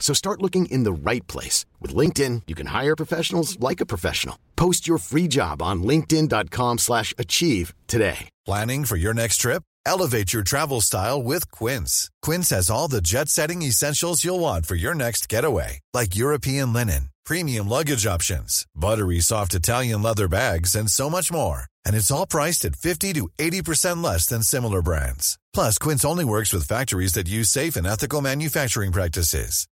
So start looking in the right place. With LinkedIn, you can hire professionals like a professional. Post your free job on linkedin.com slash achieve today. Planning for your next trip? Elevate your travel style with Quince. Quince has all the jet-setting essentials you'll want for your next getaway, like European linen, premium luggage options, buttery soft Italian leather bags, and so much more. And it's all priced at 50 to 80% less than similar brands. Plus, Quince only works with factories that use safe and ethical manufacturing practices.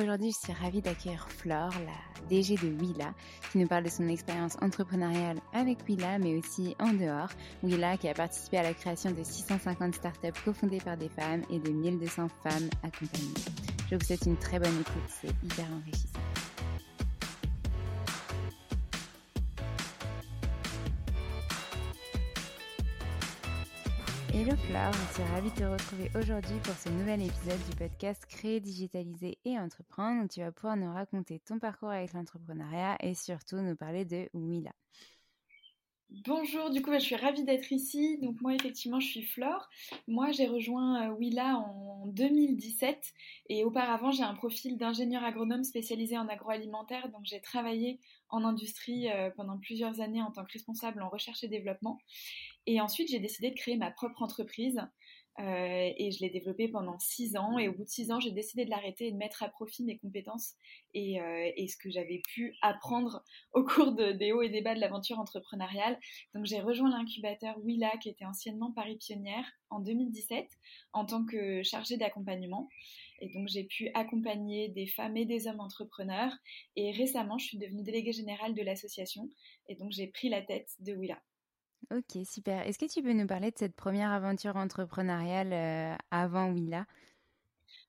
Aujourd'hui, je suis ravie d'accueillir Flore, la DG de Willa, qui nous parle de son expérience entrepreneuriale avec Willa, mais aussi en dehors. Willa qui a participé à la création de 650 startups cofondées par des femmes et de 1200 femmes accompagnées. Je vous souhaite une très bonne écoute, c'est hyper enrichissant. Hello Flore, je suis ravie de te retrouver aujourd'hui pour ce nouvel épisode du podcast Créer, digitaliser et entreprendre où tu vas pouvoir nous raconter ton parcours avec l'entrepreneuriat et surtout nous parler de Willa. Bonjour, du coup, je suis ravie d'être ici. Donc moi, effectivement, je suis Flore. Moi, j'ai rejoint Willa en 2017 et auparavant, j'ai un profil d'ingénieur agronome spécialisé en agroalimentaire. Donc j'ai travaillé en industrie pendant plusieurs années en tant que responsable en recherche et développement. Et ensuite, j'ai décidé de créer ma propre entreprise. Euh, et je l'ai développée pendant six ans. Et au bout de six ans, j'ai décidé de l'arrêter et de mettre à profit mes compétences et, euh, et ce que j'avais pu apprendre au cours de, des hauts et des bas de l'aventure entrepreneuriale. Donc j'ai rejoint l'incubateur Willa, qui était anciennement Paris Pionnière, en 2017, en tant que chargée d'accompagnement. Et donc j'ai pu accompagner des femmes et des hommes entrepreneurs. Et récemment, je suis devenue déléguée générale de l'association. Et donc j'ai pris la tête de Willa. Ok, super. Est-ce que tu peux nous parler de cette première aventure entrepreneuriale euh, avant Willa?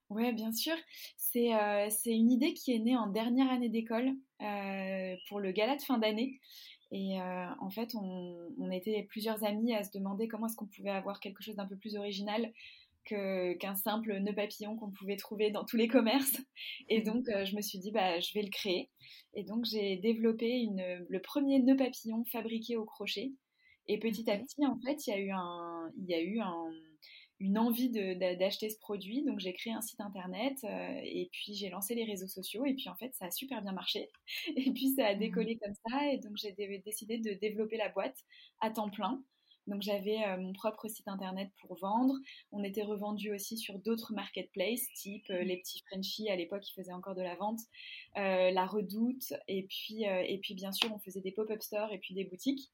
Oui, bien sûr. C'est euh, une idée qui est née en dernière année d'école euh, pour le gala de fin d'année. Et en fait, on, on, était plusieurs amis à se demander comment est-ce qu'on pouvait avoir quelque chose d'un peu plus original qu'un simple nœud papillon qu'on pouvait trouver dans tous les commerces. Et donc, euh, je me suis dit, bah, je vais le créer. Et donc, j'ai développé une, le premier nœud papillon fabriqué au crochet. Et petit à petit, en fait, il y a eu, un, il y a eu un, une envie d'acheter ce produit. Donc, j'ai créé un site internet euh, et puis j'ai lancé les réseaux sociaux. Et puis, en fait, ça a super bien marché. Et puis, ça a décollé comme ça. Et donc, j'ai décidé de développer la boîte à temps plein Donc j'avais euh, mon propre site internet pour vendre. On était revendu aussi sur d'autres marketplaces, type euh, les petits Frenchies à l'époque qui faisaient encore de la vente, euh, la Redoute, et puis et puis bien sûr on faisait des pop-up stores et puis des boutiques.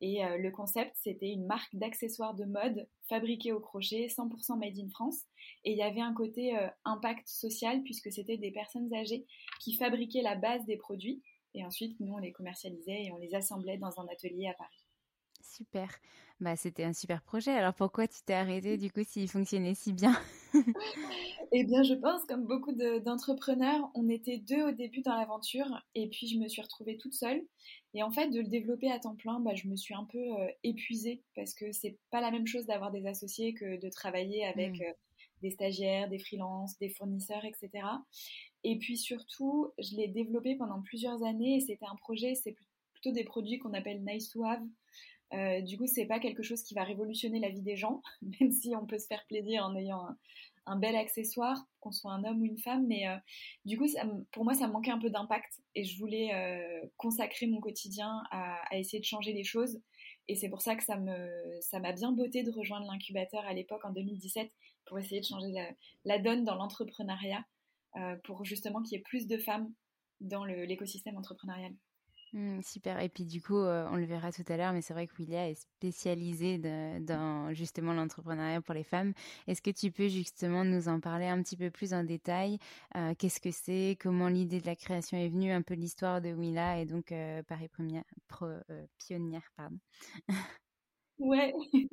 Et le concept c'était une marque d'accessoires de mode fabriquée au crochet, 100% made in France. Et il y avait un côté impact social puisque c'était des personnes âgées qui fabriquaient la base des produits. Et ensuite, nous, on les commercialisait et on les assemblait dans un atelier à Paris. Super. Bah, c'était un super projet. Alors pourquoi tu t'es arrêtée du coup s'il fonctionnait si bien? Eh bien, je pense, comme beaucoup d'entrepreneurs, on était deux au début dans l'aventure et puis je me suis retrouvée toute seule. Et en fait, de le développer à temps plein, bah, je me suis un peu euh, épuisée parce que c'est pas la même chose d'avoir des associés que de travailler avec mmh. euh, des stagiaires, des freelances, des fournisseurs, etc. Et puis surtout, je l'ai développé pendant plusieurs années et c'était un projet, c'est plutôt des produits qu'on appelle nice to have. Euh, du coup, c'est pas quelque chose qui va révolutionner la vie des gens, même si on peut se faire plaisir en ayant un, bel accessoire, qu'on soit un homme ou une femme. Mais euh, du coup, pour moi, ça manquait un peu d'impact et je voulais euh, consacrer mon quotidien à, essayer de changer les choses. Et c'est pour ça que ça m'a bien botté de rejoindre l'incubateur à l'époque en 2017 pour essayer de changer la, donne dans l'entrepreneuriat, pour justement qu'il y ait plus de femmes dans l'écosystème entrepreneurial. Mmh, super. Et puis du coup, euh, on le verra tout à l'heure, mais c'est vrai que Willia est spécialisée dans justement l'entrepreneuriat pour les femmes. Est-ce que tu peux justement nous en parler un petit peu plus en détail? Euh, Qu'est-ce que c'est? Comment l'idée de la création est venue? Un peu l'histoire de Willa et donc euh, Paris première, pionnière, pardon. ouais,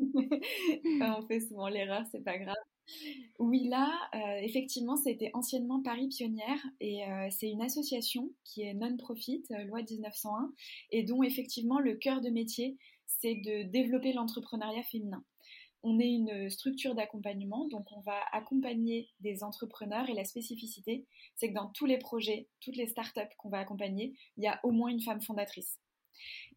on fait souvent l'erreur, c'est pas grave. Oui, là, euh, effectivement, c'était anciennement Paris Pionnière et euh, c'est une association qui est non-profit, euh, loi 1901, et dont effectivement le cœur de métier, c'est de développer l'entrepreneuriat féminin. On est une structure d'accompagnement, donc on va accompagner des entrepreneurs et la spécificité, c'est que dans tous les projets, toutes les startups qu'on va accompagner, il y a au moins une femme fondatrice.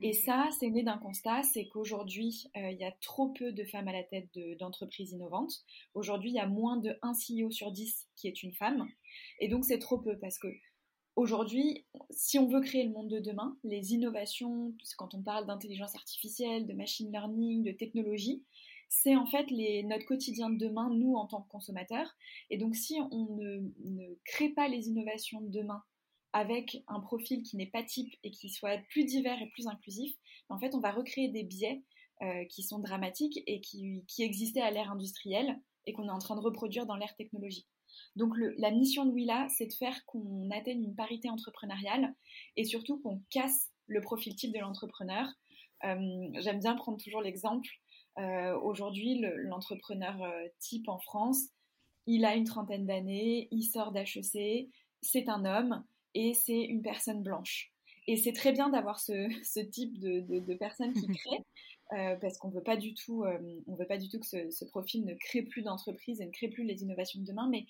Et ça, c'est né d'un constat, c'est qu'aujourd'hui, euh, il y a trop peu de femmes à la tête d'entreprises innovantes. Aujourd'hui, il y a moins de 1 CEO sur 10 qui est une femme. Et donc, c'est trop peu parce que aujourd'hui, si on veut créer le monde de demain, les innovations, quand on parle d'intelligence artificielle, de machine learning, de technologie, c'est en fait les, notre quotidien de demain, nous en tant que consommateurs. Et donc, si on ne crée pas les innovations de demain avec un profil qui n'est pas type et qui soit plus divers et plus inclusif, en fait, on va recréer des biais euh, qui sont dramatiques et qui, existaient à l'ère industrielle et qu'on est en train de reproduire dans l'ère technologique. Donc la mission de Willa, c'est de faire qu'on atteigne une parité entrepreneuriale et surtout qu'on casse le profil type de l'entrepreneur. Euh, j'aime bien prendre toujours l'exemple. Euh, aujourd'hui, l'entrepreneur type en France, il a une trentaine d'années, il sort d'HEC, c'est un homme, et c'est une personne blanche. Et c'est très bien d'avoir ce, ce, type de, de, personnes qui créent, euh, parce qu'on veut pas du tout, euh, on veut pas du tout que ce, ce profil ne crée plus d'entreprises et ne crée plus les innovations de demain. Mais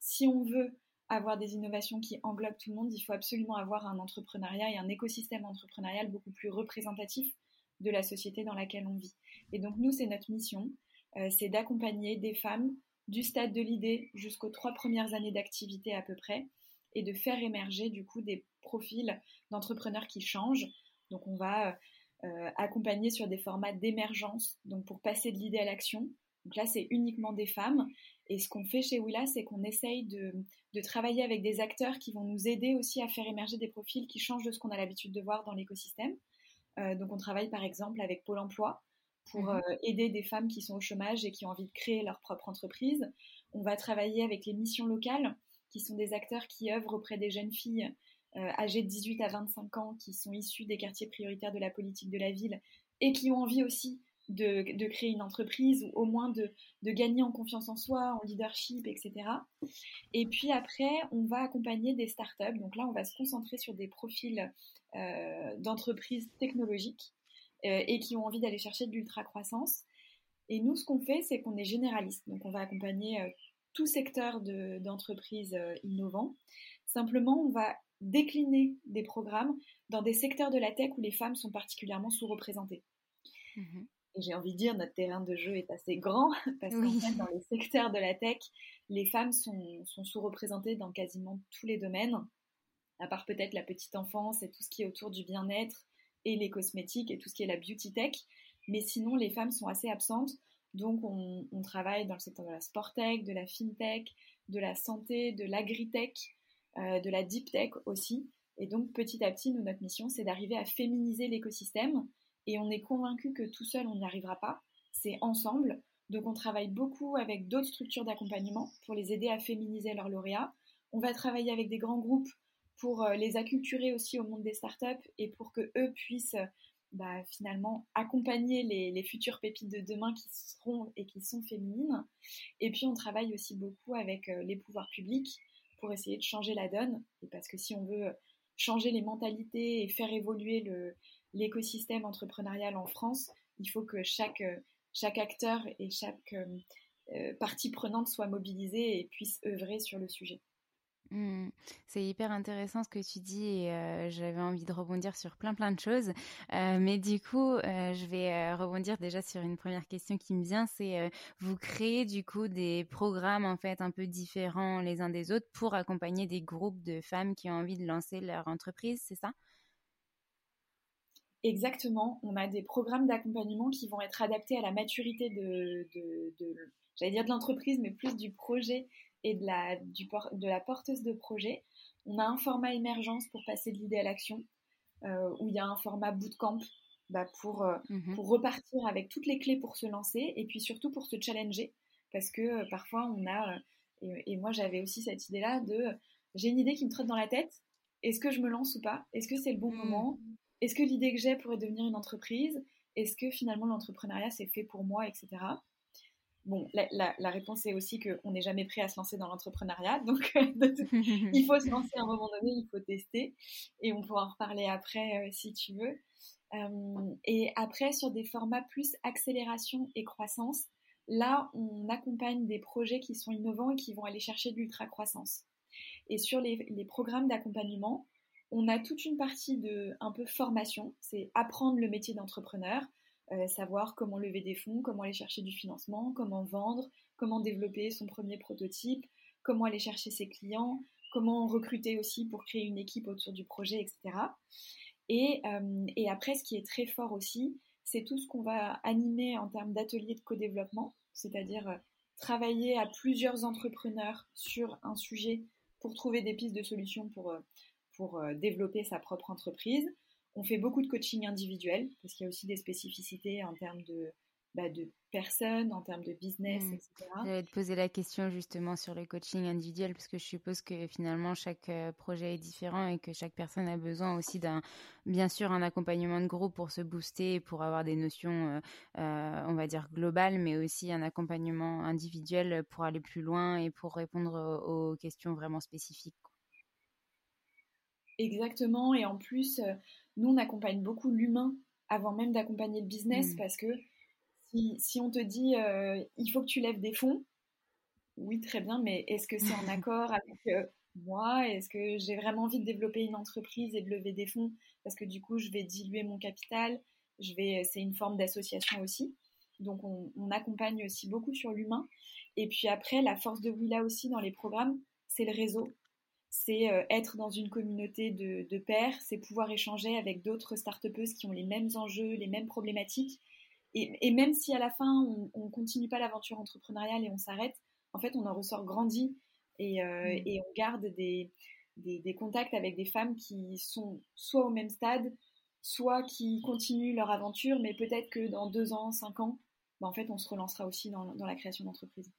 si on veut avoir des innovations qui englobent tout le monde, il faut absolument avoir un entrepreneuriat et un écosystème entrepreneurial beaucoup plus représentatif de la société dans laquelle on vit. Et donc nous, c'est notre mission, euh, c'est d'accompagner des femmes du stade de l'idée jusqu'aux trois premières années d'activité à peu près, et de faire émerger du coup des profils d'entrepreneurs qui changent. Donc on va euh, accompagner sur des formats d'émergence, donc pour passer de l'idée à l'action. Donc là, c'est uniquement des femmes. Et ce qu'on fait chez Willa, c'est qu'on essaye de, travailler avec des acteurs qui vont nous aider aussi à faire émerger des profils qui changent de ce qu'on a l'habitude de voir dans l'écosystème. Euh, donc on travaille par exemple avec Pôle Emploi pour euh, aider des femmes qui sont au chômage et qui ont envie de créer leur propre entreprise. On va travailler avec les missions locales qui sont des acteurs qui œuvrent auprès des jeunes filles euh, âgées de 18 à 25 ans, qui sont issues des quartiers prioritaires de la politique de la ville et qui ont envie aussi de, créer une entreprise ou au moins de, gagner en confiance en soi, en leadership, etc. Et puis après, on va accompagner des startups. Donc là, on va se concentrer sur des profils euh, d'entreprises technologiques euh, et qui ont envie d'aller chercher de l'ultra-croissance. Et nous, ce qu'on fait, c'est qu'on est généraliste. Donc on va accompagner tout secteur d'entreprises euh, innovants. Simplement, on va décliner des programmes dans des secteurs de la tech où les femmes sont particulièrement sous-représentées. Mhm. Et j'ai envie de dire, notre terrain de jeu est assez grand parce qu'en fait, dans les secteurs de la tech, les femmes sont, sont sous-représentées dans quasiment tous les domaines, à part peut-être la petite enfance et tout ce qui est autour du bien-être et les cosmétiques et tout ce qui est la beauty tech. mais sinon les femmes sont assez absentes. Donc on, travaille dans le secteur de la sporttech, de la fintech, de la santé, de l'agritech, euh, de la deep tech aussi. Et donc petit à petit, nous, notre mission, c'est d'arriver à féminiser l'écosystème. Et on est convaincu que tout seul, on n'y arrivera pas. C'est ensemble. Donc on travaille beaucoup avec d'autres structures d'accompagnement pour les aider à féminiser leurs lauréats. On va travailler avec des grands groupes pour euh, les acculturer aussi au monde des startups et pour que eux puissent bah, finalement accompagner les, futures pépites de demain qui seront et qui sont féminines. Et puis on travaille aussi beaucoup avec euh, les pouvoirs publics pour essayer de changer la donne. Et parce que si on veut changer les mentalités et faire évoluer l'écosystème entrepreneurial en France, il faut que chaque, chaque acteur et chaque euh, partie prenante soit mobilisée et puisse œuvrer sur le sujet. Mmh. C'est hyper intéressant ce que tu dis et euh, j'avais envie de rebondir sur plein plein de choses. Euh, mais du coup, euh, je vais rebondir déjà sur une première question qui me vient, c'est vous créez du coup des programmes en fait un peu différents les uns des autres pour accompagner des groupes de femmes qui ont envie de lancer leur entreprise, c'est ça? Exactement. On a des programmes d'accompagnement qui vont être adaptés à la maturité de, j'allais dire de l'entreprise, mais plus du projet et de la, du, de la porteuse de projet. On a un format émergence pour passer de l'idée à l'action, euh, où il y a un format bootcamp bah, pour, euh, mhm. pour repartir avec toutes les clés pour se lancer et puis surtout pour se challenger. Parce que euh, parfois on a, et, moi j'avais aussi cette idée-là de j'ai une idée qui me trotte dans la tête, est-ce que je me lance ou pas? Est-ce que c'est le bon mhm. moment? Est-ce que l'idée que j'ai pourrait devenir une entreprise? Est-ce que finalement l'entrepreneuriat c'est fait pour moi, etc. Bon, la, réponse est aussi qu'on n'est jamais prêt à se lancer dans l'entrepreneuriat, donc il faut se lancer à un moment donné, il faut tester, et on pourra en reparler après euh, si tu veux. Euh, et après, sur des formats plus accélération et croissance, là, on accompagne des projets qui sont innovants et qui vont aller chercher de l'ultra-croissance. Et sur les, les programmes d'accompagnement, on a toute une partie de un peu formation, c'est apprendre le métier d'entrepreneur, euh, savoir comment lever des fonds, comment aller chercher du financement, comment vendre, comment développer son premier prototype, comment aller chercher ses clients, comment recruter aussi pour créer une équipe autour du projet, etc. Euh, et, après, ce qui est très fort aussi, c'est tout ce qu'on va animer en termes d'ateliers de co-développement, c'est-à-dire euh, travailler à plusieurs entrepreneurs sur un sujet pour trouver des pistes de solutions pour, pour développer sa propre entreprise. On fait beaucoup de coaching individuel parce qu'il y a aussi des spécificités en termes de, bah, de personnes, en termes de business, hmm. etc. J'allais te poser la question justement sur le coaching individuel parce que je suppose que finalement chaque euh, projet est différent et que chaque personne a besoin aussi d'un, bien sûr, un accompagnement de groupe pour se booster, pour avoir des notions, euh, euh, on va dire globales, mais aussi un accompagnement individuel pour aller plus loin et pour répondre aux questions vraiment spécifiques. Exactement. Et en plus, nous, on accompagne beaucoup l'humain avant même d'accompagner le business mm. parce que si, on te dit euh, il faut que tu lèves des fonds, oui, très bien, mais est-ce que c'est en accord avec euh, moi? Est-ce que j'ai vraiment envie de développer une entreprise et de lever des fonds? Parce que du coup, je vais diluer mon capital. Je vais, c'est une forme d'association aussi. Donc, on, on, accompagne aussi beaucoup sur l'humain. Et puis après, la force de Willa aussi dans les programmes, c'est le réseau c'est euh, être dans une communauté de, de pairs, c'est pouvoir échanger avec d'autres start qui ont les mêmes enjeux, les mêmes problématiques. Et, même si à la fin, on ne continue pas l'aventure entrepreneuriale et on s'arrête, en fait, on en ressort grandi et, euh, mm. et on garde des, des, des, contacts avec des femmes qui sont soit au même stade, soit qui continuent leur aventure, mais peut-être que dans deux ans, cinq ans, bah, en fait, on se relancera aussi dans, dans la création d'entreprise.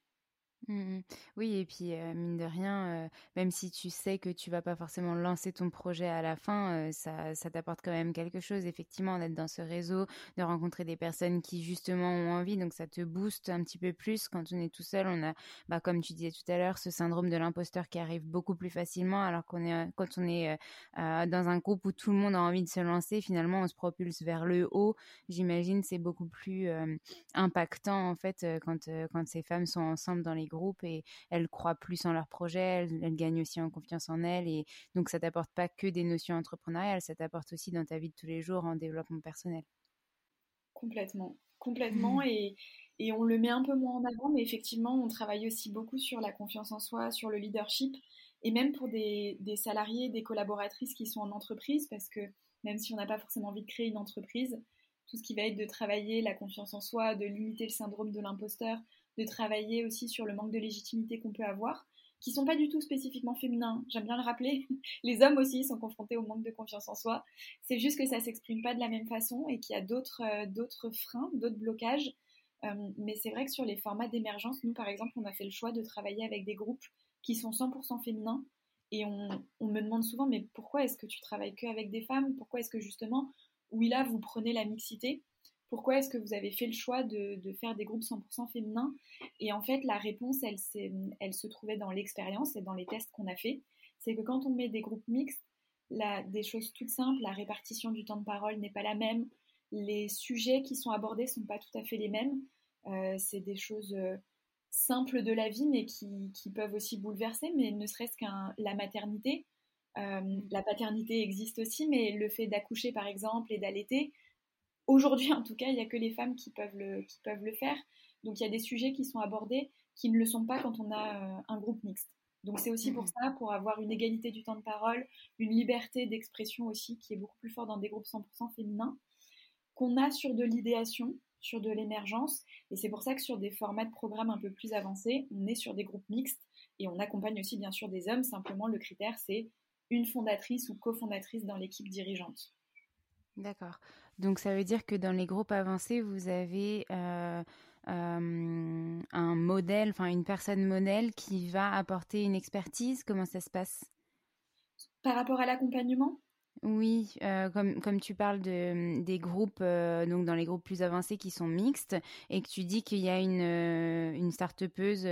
Mmh oui, et puis mine de rien, même si tu sais que tu vas pas forcément lancer ton projet à la fin, ça, ça t'apporte quand même quelque chose, effectivement, d'être dans ce réseau, de rencontrer des personnes qui justement ont envie, donc ça te booste un petit peu plus. Quand on est tout seul, on a, bah, comme tu disais tout à l'heure, ce syndrome de l'imposteur qui arrive beaucoup plus facilement, alors qu'on est quand on est dans un groupe où tout le monde a envie de se lancer, finalement, on se propulse vers le haut. J'imagine c'est beaucoup plus impactant en fait quand quand ces femmes sont ensemble dans les groupe et elles croient plus en leur projet, elles, gagnent aussi en confiance en elles et donc ça t'apporte pas que des notions entrepreneuriales, ça t'apporte aussi dans ta vie de tous les jours en développement personnel. Complètement, complètement mmh. et, et on le met un peu moins en avant, mais effectivement on travaille aussi beaucoup sur la confiance en soi, sur le leadership et même pour des, des salariés, des collaboratrices qui sont en entreprise parce que même si on n'a pas forcément envie de créer une entreprise, tout ce qui va être de travailler la confiance en soi, de limiter le syndrome de l'imposteur, de travailler aussi sur le manque de légitimité qu'on peut avoir, qui sont pas du tout spécifiquement féminins. J'aime bien le rappeler. Les hommes aussi sont confrontés au manque de confiance en soi. C'est juste que ça s'exprime pas de la même façon et qu'il y a d'autres euh, freins, d'autres blocages. Euh, mais c'est vrai que sur les formats d'émergence, nous par exemple, on a fait le choix de travailler avec des groupes qui sont 100% féminins. Et on, on, me demande souvent, mais pourquoi est-ce que tu travailles que avec des femmes? Pourquoi est-ce que justement, oui là, vous prenez la mixité? Pourquoi est-ce que vous avez fait le choix de, faire des groupes 100% féminins Et en fait, la réponse, elle, se trouvait dans l'expérience et dans les tests qu'on a fait. C'est que quand on met des groupes mixtes, des choses toutes simples, la répartition du temps de parole n'est pas la même, les sujets qui sont abordés sont pas tout à fait les mêmes. Euh, c'est des choses euh, simples de la vie, mais qui, peuvent aussi bouleverser, mais ne serait-ce qu'un la maternité. Euh, la paternité existe aussi, mais le fait d'accoucher, par exemple, et d'allaiter, Aujourd'hui, en tout cas, il n'y a que les femmes qui peuvent, le, qui peuvent le faire. Donc, il y a des sujets qui sont abordés qui ne le sont pas quand on a euh, un groupe mixte. Donc, c'est aussi pour mmh. ça, pour avoir une égalité du temps de parole, une liberté d'expression aussi qui est beaucoup plus forte dans des groupes 100% féminins, qu'on a sur de l'idéation, sur de l'émergence. Et c'est pour ça que sur des formats de programmes un peu plus avancés, on est sur des groupes mixtes et on accompagne aussi bien sûr des hommes. Simplement, le critère, c'est une fondatrice ou cofondatrice dans l'équipe dirigeante. D'accord. Donc ça veut dire que dans les groupes avancés, vous avez euh, euh, un modèle, enfin une personne modèle qui va apporter une expertise. Comment ça se passe? Par rapport à l'accompagnement? Oui, euh, comme, comme tu parles de, des groupes, donc dans les groupes plus avancés qui sont mixtes, et que tu dis qu'il y a une, une start-upeuse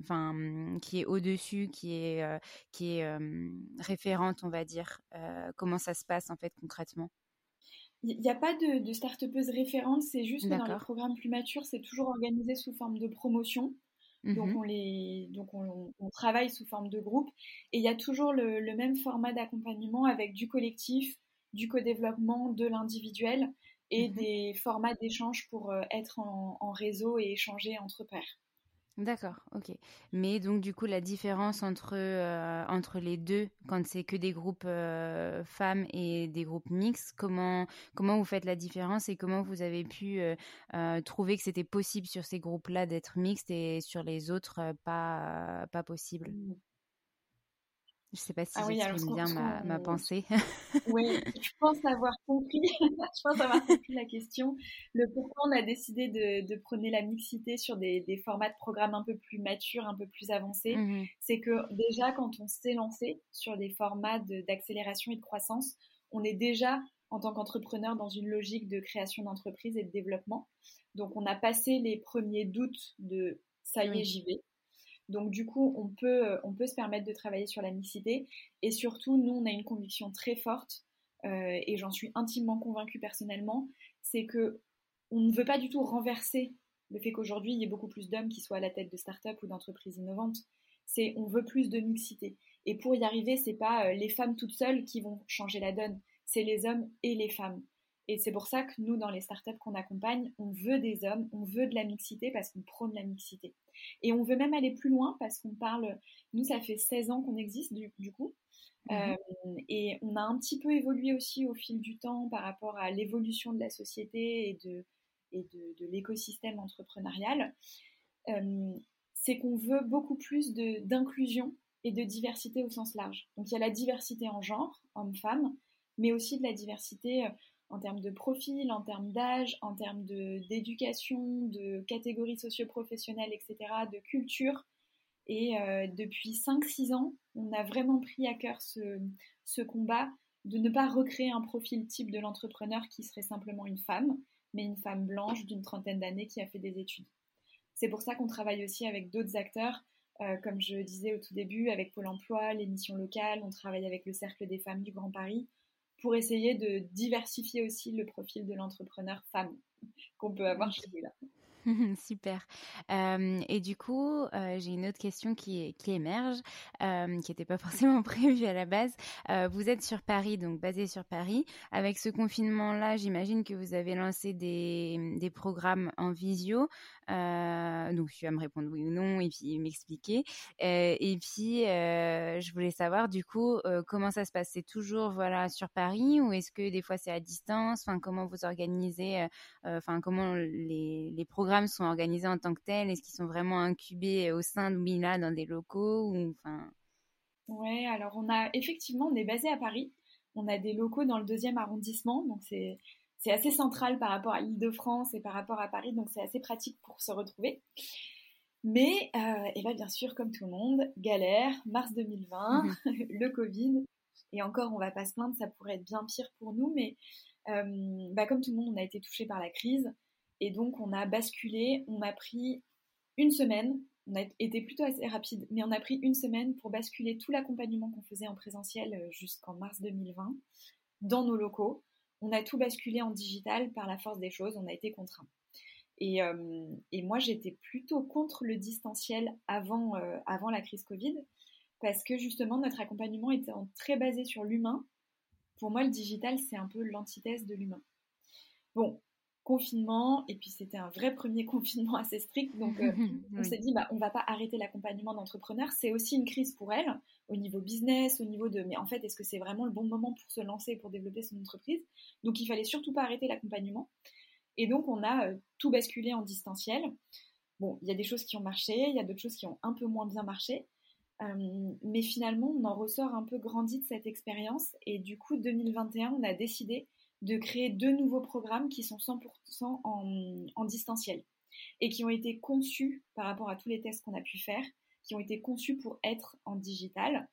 enfin, qui est au-dessus, qui est, qui est référente, on va dire. comment ça se passe en fait concrètement? Il n'y a pas de, de start-upeuse référente, c'est juste que dans les programmes plus matures, c'est toujours organisé sous forme de promotion. Donc, mmh on, les, donc on, travaille sous forme de groupe. Et il y a toujours le, même format d'accompagnement avec du collectif, du co-développement, de l'individuel et mmh des formats d'échange pour euh, être en, en, réseau et échanger entre pairs. D'accord, ok. Mais donc du coup la différence entre euh, les deux, quand c'est que des groupes euh, femmes et des groupes mixtes, comment comment vous faites la différence et comment vous avez pu euh, trouver que c'était possible sur ces groupes-là d'être mixtes et sur les autres pas pas possible? Je sais pas si ah j'exprime bien ma, ma, pensée. oui, je pense avoir compris. je pense avoir compris la question. Le pourquoi on a décidé de, de prôner la mixité sur des, des, formats de programmes un peu plus matures, un peu plus avancés, mmh c'est que déjà quand on s'est lancé sur des formats d'accélération et de croissance, on est déjà en tant qu'entrepreneur dans une logique de création d'entreprise et de développement. Donc on a passé les premiers doutes de ça y est, j'y vais. Donc du coup, on peut, euh, on peut se permettre de travailler sur la mixité. Et surtout, nous, on a une conviction très forte, euh, et j'en suis intimement convaincue personnellement, c'est que on ne veut pas du tout renverser le fait qu'aujourd'hui, il y ait beaucoup plus d'hommes qui soient à la tête de start-up ou d'entreprises innovantes. C'est on veut plus de mixité. Et pour y arriver, c'est pas euh, les femmes toutes seules qui vont changer la donne, c'est les hommes et les femmes. Et c'est pour ça que nous, dans les startups qu'on accompagne, on veut des hommes, on veut de la mixité parce qu'on prône la mixité. Et on veut même aller plus loin parce qu'on parle, nous, ça fait 16 ans qu'on existe du, coup. Mhm. Euh, et on a un petit peu évolué aussi au fil du temps par rapport à l'évolution de la société et de, et de, l'écosystème entrepreneurial. Euh, c'est qu'on veut beaucoup plus d'inclusion et de diversité au sens large. Donc il y a la diversité en genre, homme-femme, mais aussi de la diversité euh, en termes de profil, en termes d'âge, en termes d'éducation, de, catégories socio-professionnelles, etc., de culture. Et euh, depuis 5-6 ans, on a vraiment pris à cœur ce, combat de ne pas recréer un profil type de l'entrepreneur qui serait simplement une femme, mais une femme blanche d'une trentaine d'années qui a fait des études. C'est pour ça qu'on travaille aussi avec d'autres acteurs, euh, comme je disais au tout début, avec Pôle Emploi, l'émission locale, on travaille avec le Cercle des femmes du Grand Paris pour essayer de diversifier aussi le profil de l'entrepreneur femme qu'on peut avoir chez nous là. Super. Euh, et du coup, euh, j'ai une autre question qui, émerge, euh, qui n'était pas forcément prévue à la base. vous êtes sur Paris, donc basé sur Paris. Avec ce confinement-là, j'imagine que vous avez lancé des programmes en visio. Donc, tu vas me répondre oui ou non et puis m'expliquer. et puis, je voulais savoir du coup comment ça se passe? C'est toujours voilà sur Paris ou est-ce que des fois c'est à distance? Enfin, comment vous organisez Enfin, comment les, programmes sont organisés en tant que tels? Est-ce qu'ils sont vraiment incubés au sein de Mila dans des locaux ou, enfin... Alors on a effectivement, on est basé à Paris. On a des locaux dans le deuxième arrondissement, donc c'est c'est assez central par rapport à l'Île-de-France et par rapport à Paris, donc c'est assez pratique pour se retrouver. Mais, euh, et bien, bien sûr, comme tout le monde, galère, mars 2020, mhm. le Covid, et encore, on va pas se plaindre, ça pourrait être bien pire pour nous, mais euh, bah, comme tout le monde, on a été touché par la crise. Et donc, on a basculé, on a pris une semaine, on a été plutôt assez rapide, mais on a pris une semaine pour basculer tout l'accompagnement qu'on faisait en présentiel euh, jusqu'en mars 2020 dans nos locaux. On a tout basculé en digital par la force des choses, on a été contraints. Et, euh, moi, j'étais plutôt contre le distanciel avant, euh, avant la crise Covid, parce que justement, notre accompagnement était très basé sur l'humain. Pour moi, le digital, c'est un peu l'antithèse de l'humain. Bon, confinement et puis c'était un vrai premier confinement assez strict donc euh, on s'est dit bah on va pas arrêter l'accompagnement d'entrepreneurs c'est aussi une crise pour elle au niveau business au niveau de mais en fait est-ce que c'est vraiment le bon moment pour se lancer pour développer son entreprise? Donc il fallait surtout pas arrêter l'accompagnement. Et donc on a euh, tout basculé en distanciel. Bon il y a des choses qui ont marché il y a d'autres choses qui ont un peu moins bien marché. Euh, mais finalement on en ressort un peu grandi de cette expérience. Et du coup 2021 on a décidé de créer deux nouveaux programmes qui sont 100% en, distanciel et qui ont été conçus par rapport à tous les tests qu'on a pu faire, qui ont été conçus pour être en digital.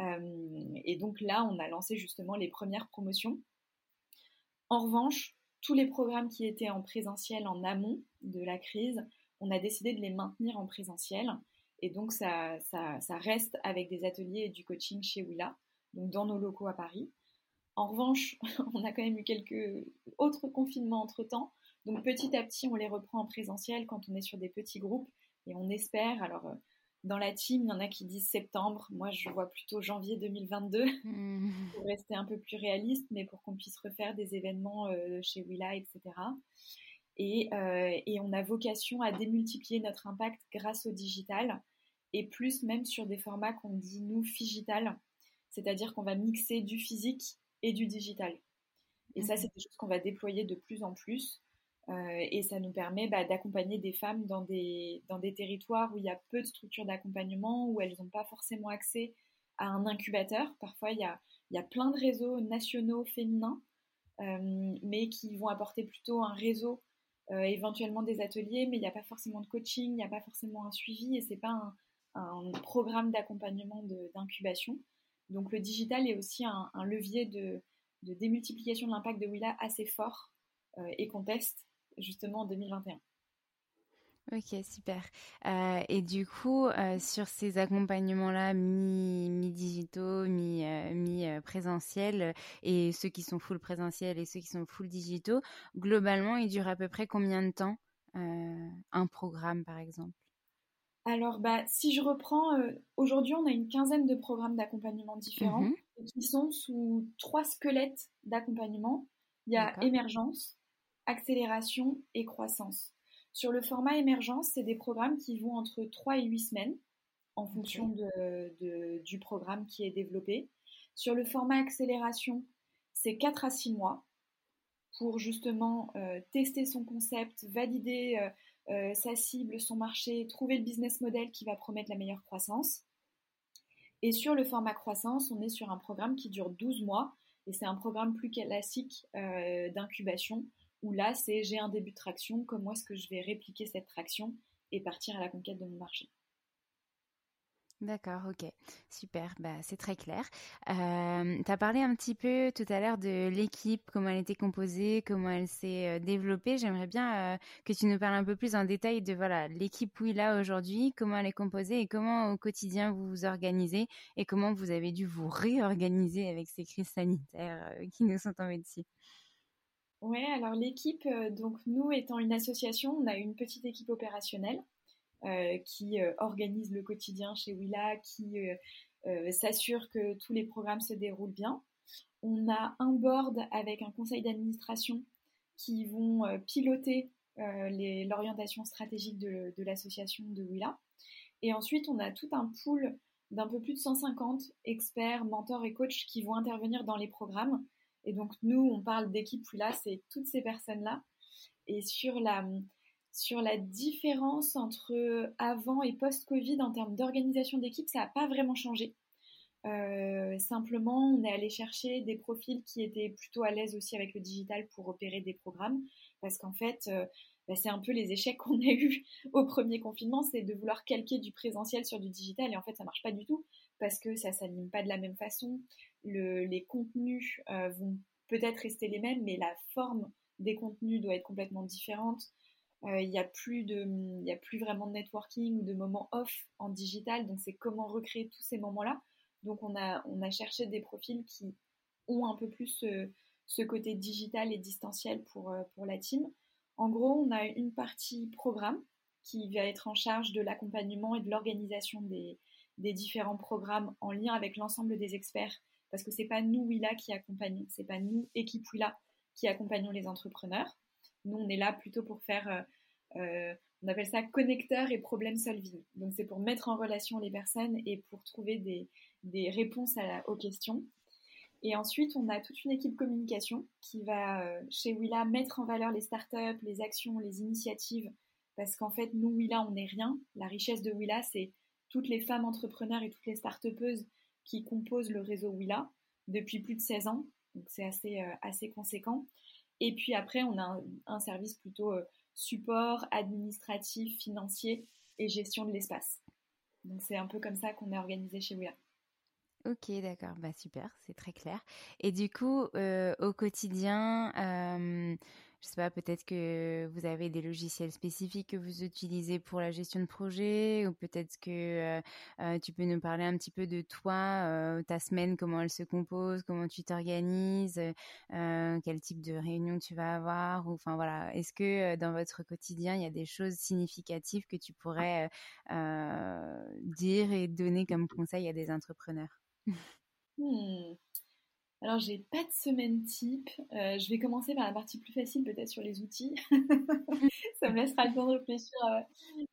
Euh, et donc là, on a lancé justement les premières promotions. En revanche, tous les programmes qui étaient en présentiel en amont de la crise, on a décidé de les maintenir en présentiel. Et donc ça, ça reste avec des ateliers et du coaching chez Willa, donc dans nos locaux à Paris. En revanche, on a quand même eu quelques autres confinements entre-temps. Donc petit à petit, on les reprend en présentiel quand on est sur des petits groupes et on espère. Alors euh, dans la team, il y en a qui disent septembre. Moi, je vois plutôt janvier 2022 mmh. pour rester un peu plus réaliste, mais pour qu'on puisse refaire des événements euh, chez Willa, etc. Euh, et, on a vocation à démultiplier notre impact grâce au digital et plus même sur des formats qu'on dit nous figital, c'est-à-dire qu'on va mixer du physique et du digital. Et ça, c'est des choses qu'on va déployer de plus en plus. Euh, et ça nous permet bah, d'accompagner des femmes dans des, territoires où il y a peu de structures d'accompagnement, où elles n'ont pas forcément accès à un incubateur. Parfois, il y a, plein de réseaux nationaux féminins, euh, mais qui vont apporter plutôt un réseau, euh, éventuellement des ateliers, mais il n'y a pas forcément de coaching, il n'y a pas forcément un suivi, et c'est pas un, programme d'accompagnement d'incubation. Donc le digital est aussi un, levier de, démultiplication de l'impact de Willa assez fort et qu'on justement en 2021. Ok, super. Euh, et du coup, euh, sur ces accompagnements-là, mi-digitaux, mi, mi-présentiels, et ceux qui sont full présentiels et ceux qui sont full digitaux, globalement, ils durent à peu près combien de temps un programme, par exemple? Alors, bah, si je reprends, euh, aujourd'hui, on a une quinzaine de programmes d'accompagnement différents mhm. qui sont sous trois squelettes d'accompagnement. Il y a émergence, accélération et croissance. Sur le format émergence, c'est des programmes qui vont entre 3 et 8 semaines en fonction du programme qui est développé. Sur le format accélération, c'est 4 à 6 mois pour justement euh, tester son concept, valider euh, euh, sa cible, son marché, trouver le business model qui va promettre la meilleure croissance. Et sur le format croissance, on est sur un programme qui dure 12 mois et c'est un programme plus classique d'incubation où là, c'est j'ai un début de traction, comment est-ce que je vais répliquer cette traction et partir à la conquête de mon marché. D'accord, ok, super, bah, c'est très clair. Euh, tu as parlé un petit peu tout à l'heure de l'équipe, comment elle était composée, comment elle s'est euh, développée. J'aimerais bien euh, que tu nous parles un peu plus en détail de voilà l'équipe où il a aujourd'hui, comment elle est composée et comment au quotidien vous vous organisez et comment vous avez dû vous réorganiser avec ces crises sanitaires qui nous sont tombées dessus. Ouais, alors l'équipe, donc nous étant une association, on a une petite équipe opérationnelle qui organise le quotidien chez Willa, qui s'assure que tous les programmes se déroulent bien. On a un board avec un conseil d'administration qui vont piloter l'orientation stratégique de, de l'association de Willa. Et ensuite, on a tout un pool d'un peu plus de 150 experts, mentors et coachs qui vont intervenir dans les programmes. Et donc, nous, on parle d'équipe Willa, c'est toutes ces personnes-là. Et sur la, sur la différence entre avant et post-Covid en termes d'organisation d'équipe, ça n'a pas vraiment changé. Euh, simplement, on est allé chercher des profils qui étaient plutôt à l'aise aussi avec le digital pour opérer des programmes, parce qu'en fait, euh, bah, c'est un peu les échecs qu'on a eus au premier confinement, c'est de vouloir calquer du présentiel sur du digital et en fait ça marche pas du tout parce que ça s'anime pas de la même façon. Les contenus euh, vont peut-être rester les mêmes, mais la forme des contenus doit être complètement différente. Euh, il n'y a plus de, a plus vraiment de networking ou de moments off en digital, donc c'est comment recréer tous ces moments-là. Donc on a, on a cherché des profils qui ont un peu plus ce, côté digital et distanciel pour, euh, pour la team. En gros, on a une partie programme qui va être en charge de l'accompagnement et de l'organisation des, différents programmes en lien avec l'ensemble des experts, parce que c'est pas nous Willa qui accompagnons, c'est pas nous équipe Willa qui accompagnons les entrepreneurs. Nous, on est là plutôt pour faire, euh, euh, on appelle ça connecteur et problem solving. Donc c'est pour mettre en relation les personnes et pour trouver des, réponses aux questions. Et ensuite, on a toute une équipe communication qui va, euh, chez Willa, mettre en valeur les startups, les actions, les initiatives. Parce qu'en fait, nous, Willa, on n'est rien. La richesse de Willa, c'est toutes les femmes entrepreneurs et toutes les startupeuses qui composent le réseau Willa depuis plus de 16 ans. Donc, c'est assez, euh, assez conséquent. Et puis après, on a un, service plutôt euh, support, administratif, financier et gestion de l'espace. Donc, c'est un peu comme ça qu'on est organisé chez Willa. Ok, d'accord, bah super, c'est très clair. Et du coup, euh, au quotidien, je sais pas, peut-être que vous avez des logiciels spécifiques que vous utilisez pour la gestion de projet, ou peut-être que euh, tu peux nous parler un petit peu de toi, ta semaine, comment elle se compose, comment tu t'organises, quel type de réunion tu vas avoir, enfin voilà, est-ce que dans votre quotidien il y a des choses significatives que tu pourrais dire et donner comme conseil à des entrepreneurs? Hmm. Alors, j'ai pas de semaine type. Euh, je vais commencer par la partie plus facile, peut-être sur les outils. Ça me laissera le temps de réfléchir à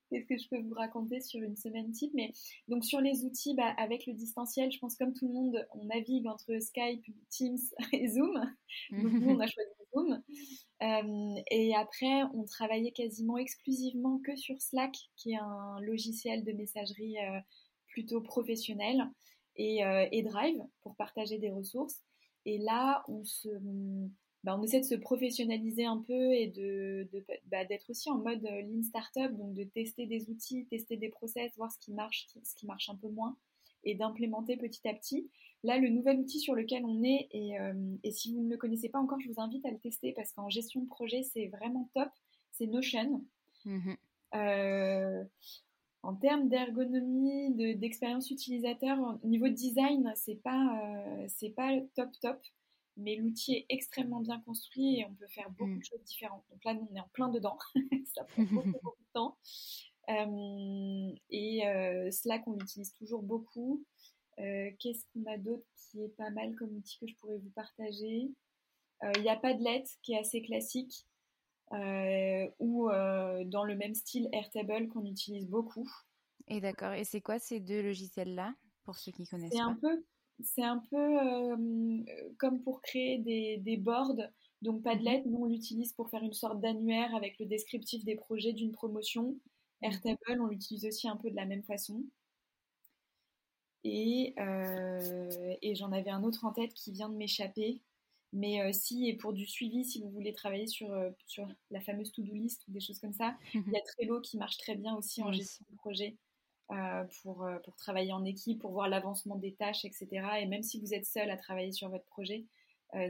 qu'est-ce que je peux vous raconter sur une semaine type. Mais donc, sur les outils, bah, avec le distanciel, je pense comme tout le monde, on navigue entre Skype, Teams et Zoom. Donc, nous, on a choisi Zoom. Euh, et après, on travaillait quasiment exclusivement que sur Slack, qui est un logiciel de messagerie euh, plutôt professionnel. Euh, et, Drive pour partager des ressources. Et là, on se, bah, on essaie de se professionnaliser un peu et de, bah, d'être aussi en mode euh, lean startup, donc de tester des outils, tester des process, voir ce qui marche, ce qui marche un peu moins, et d'implémenter petit à petit. Là, le nouvel outil sur lequel on est, et, euh, et, si vous ne le connaissez pas encore, je vous invite à le tester parce qu'en gestion de projet, c'est vraiment top. C'est Notion. Mmh en termes d'ergonomie, d'expérience utilisateur, au niveau de design, c'est pas, euh, c'est pas top top, mais l'outil est extrêmement bien construit et on peut faire beaucoup mm. de choses différentes. Donc là, nous, on est en plein dedans. Ça prend beaucoup, beaucoup de temps. Euh, et euh, Slack, on l'utilise toujours beaucoup. Qu'est-ce qu'on a d'autre qui est pas mal comme outil que je pourrais vous partager? Il y a Padlet qui est assez classique. Euh, ou euh, dans le même style Airtable qu'on utilise beaucoup. Et d'accord. Et c'est quoi ces deux logiciels-là pour ceux qui connaissent pas un peu, C'est un peu euh, comme pour créer des, des boards. Donc Padlet, mhm. nous on l'utilise pour faire une sorte d'annuaire avec le descriptif des projets d'une promotion. Mhm. Airtable, on l'utilise aussi un peu de la même façon. Et, et j'en avais un autre en tête qui vient de m'échapper. Mais euh, si, et pour du suivi, si vous voulez travailler sur, euh, sur la fameuse to-do list ou des choses comme ça, il y a Trello qui marche très bien aussi en gestion de projet euh, pour, pour travailler en équipe, pour voir l'avancement des tâches, etc. Et même si vous êtes seul à travailler sur votre projet,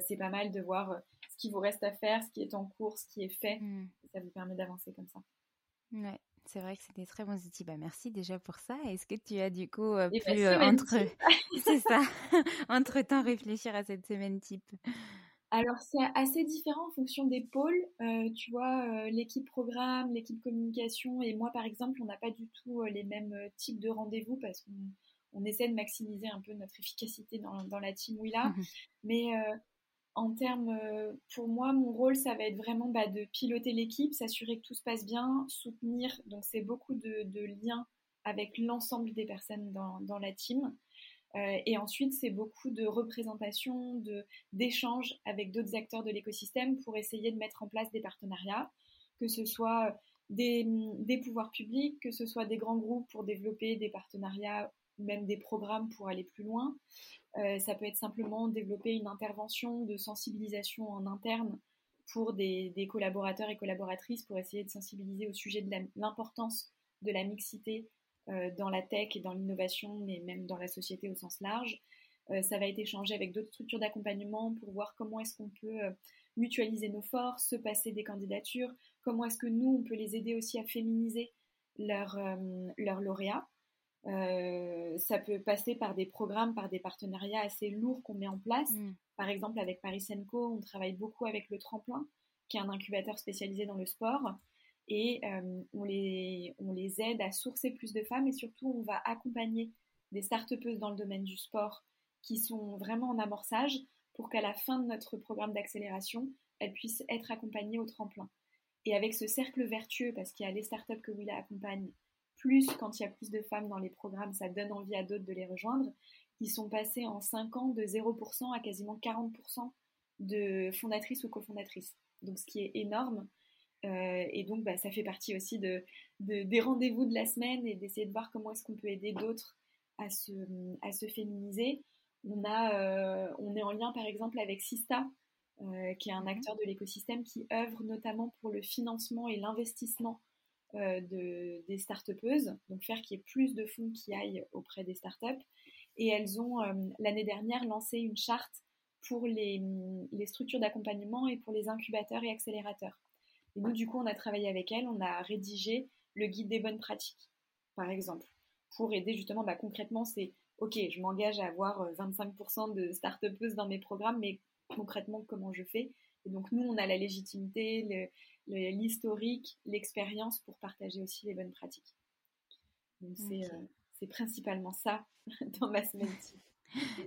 c'est pas mal de voir ce qui vous reste à faire, ce qui est en cours, ce qui est fait. Mmh. ça vous permet d'avancer comme ça. Ouais. C'est vrai que c'est des très bons outils. Bah, merci déjà pour ça. Est-ce que tu as du coup euh, pu euh, entre c'est ça entre temps réfléchir à cette semaine type alors c'est assez différent en fonction des pôles. Euh, tu vois, l'équipe programme, l'équipe communication et moi par exemple, on n'a pas du tout les mêmes types de rendez-vous parce qu'on essaie de maximiser un peu notre efficacité dans, la team Willa. Mmh Mais en termes, pour moi, mon rôle, ça va être vraiment bah, de piloter l'équipe, s'assurer que tout se passe bien, soutenir. Donc c'est beaucoup de, liens avec l'ensemble des personnes dans la team. Euh, et ensuite, c'est beaucoup de représentation, d'échanges avec d'autres acteurs de l'écosystème pour essayer de mettre en place des partenariats, que ce soit des, des, pouvoirs publics, que ce soit des grands groupes pour développer des partenariats même des programmes pour aller plus loin. Euh, ça peut être simplement développer une intervention de sensibilisation en interne pour des, collaborateurs et collaboratrices pour essayer de sensibiliser au sujet de l'importance de la mixité euh, dans la tech et dans l'innovation, mais même dans la société au sens large. Euh, ça va être échangé avec d'autres structures d'accompagnement pour voir comment est-ce qu'on peut mutualiser nos forces, se passer des candidatures, comment est-ce que nous, on peut les aider aussi à féminiser leurs leur lauréats. Ça peut passer par des programmes, par des partenariats assez lourds qu'on met en place. Mm. Par exemple, avec Paris Senco, on travaille beaucoup avec le Tremplin, qui est un incubateur spécialisé dans le sport et euh, on, les, on les aide à sourcer plus de femmes et surtout on va accompagner des start dans le domaine du sport qui sont vraiment en amorçage pour qu'à la fin de notre programme d'accélération, elles puissent être accompagnées au tremplin. Et avec ce cercle vertueux, parce qu'il y a les startups que Willa accompagne, plus quand il y a plus de femmes dans les programmes, ça donne envie à d'autres de les rejoindre, ils sont passés en 5 ans de 0% à quasiment 40% de fondatrices ou cofondatrices. Donc ce qui est énorme euh, et donc, bah, ça fait partie aussi de, des rendez-vous de la semaine et d'essayer de voir comment est-ce qu'on peut aider d'autres à se, à se féminiser. On, a, euh, on est en lien, par exemple, avec Sista, euh, qui est un mhm. acteur de l'écosystème qui œuvre notamment pour le financement et l'investissement de, des start donc faire qu'il y ait plus de fonds qui aillent auprès des start-up. Et elles ont, l'année dernière, lancé une charte pour les, les structures d'accompagnement et pour les incubateurs et accélérateurs. Et nous, du coup, on a travaillé avec elle, on a rédigé le guide des bonnes pratiques, par exemple, pour aider justement, bah, concrètement, c'est OK, je m'engage à avoir 25% euh, de start dans mes programmes, mais concrètement, comment je fais? Et donc, nous, on a la légitimité, l'historique, l'expérience pour partager aussi les bonnes pratiques. Donc, c'est euh, principalement ça dans ma semaine